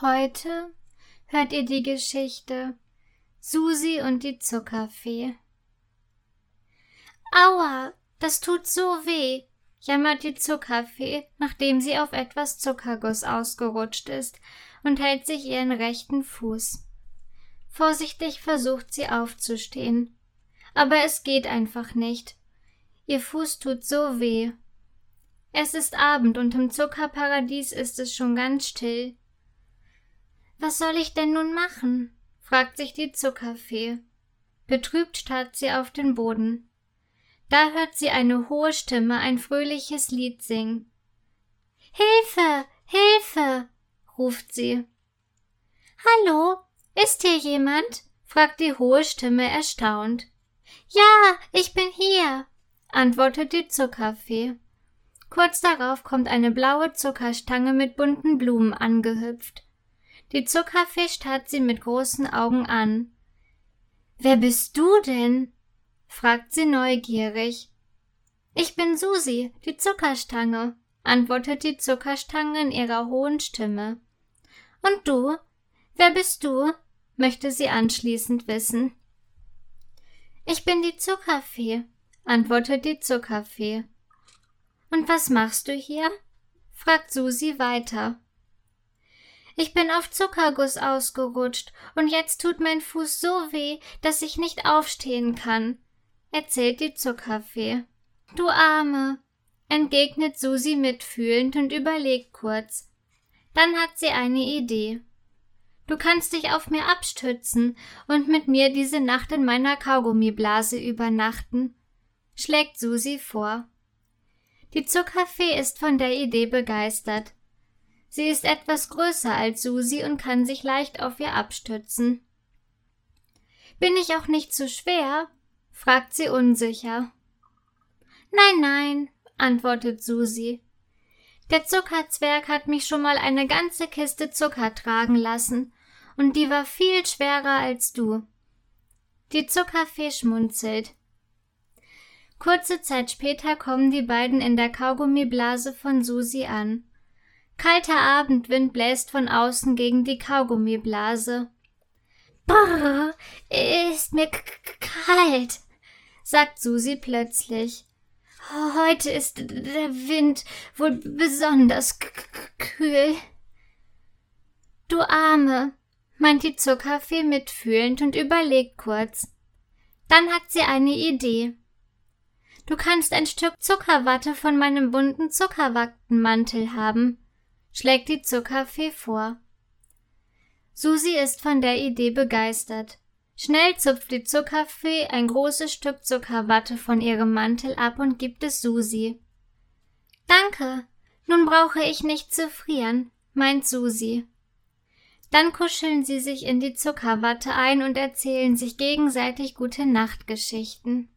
Heute hört ihr die Geschichte Susi und die Zuckerfee. Aua, das tut so weh, jammert die Zuckerfee, nachdem sie auf etwas Zuckerguss ausgerutscht ist und hält sich ihren rechten Fuß. Vorsichtig versucht sie aufzustehen, aber es geht einfach nicht. Ihr Fuß tut so weh. Es ist Abend und im Zuckerparadies ist es schon ganz still. Was soll ich denn nun machen? fragt sich die Zuckerfee. Betrübt starrt sie auf den Boden. Da hört sie eine hohe Stimme ein fröhliches Lied singen. Hilfe, Hilfe, ruft sie. Hallo, ist hier jemand? fragt die hohe Stimme erstaunt. Ja, ich bin hier, antwortet die Zuckerfee. Kurz darauf kommt eine blaue Zuckerstange mit bunten Blumen angehüpft. Die Zuckerfee starrt sie mit großen Augen an. Wer bist du denn? fragt sie neugierig. Ich bin Susi, die Zuckerstange, antwortet die Zuckerstange in ihrer hohen Stimme. Und du? Wer bist du? möchte sie anschließend wissen. Ich bin die Zuckerfee, antwortet die Zuckerfee. Und was machst du hier? fragt Susi weiter. Ich bin auf Zuckerguss ausgerutscht und jetzt tut mein Fuß so weh, dass ich nicht aufstehen kann, erzählt die Zuckerfee. Du Arme, entgegnet Susi mitfühlend und überlegt kurz. Dann hat sie eine Idee. Du kannst dich auf mir abstützen und mit mir diese Nacht in meiner Kaugummiblase übernachten, schlägt Susi vor. Die Zuckerfee ist von der Idee begeistert. Sie ist etwas größer als Susi und kann sich leicht auf ihr abstützen. Bin ich auch nicht zu schwer? fragt sie unsicher. Nein, nein, antwortet Susi. Der Zuckerzwerg hat mich schon mal eine ganze Kiste Zucker tragen lassen, und die war viel schwerer als du. Die Zuckerfee schmunzelt. Kurze Zeit später kommen die beiden in der Kaugummiblase von Susi an. Kalter Abendwind bläst von außen gegen die Kaugummiblase. Brrr, ist mir kalt, sagt Susi plötzlich. Heute ist der Wind wohl besonders kühl. Du Arme, meint die Zuckerfee mitfühlend und überlegt kurz. Dann hat sie eine Idee. Du kannst ein Stück Zuckerwatte von meinem bunten Zuckerwattenmantel haben schlägt die Zuckerfee vor. Susi ist von der Idee begeistert. Schnell zupft die Zuckerfee ein großes Stück Zuckerwatte von ihrem Mantel ab und gibt es Susi. Danke, nun brauche ich nicht zu frieren, meint Susi. Dann kuscheln sie sich in die Zuckerwatte ein und erzählen sich gegenseitig gute Nachtgeschichten.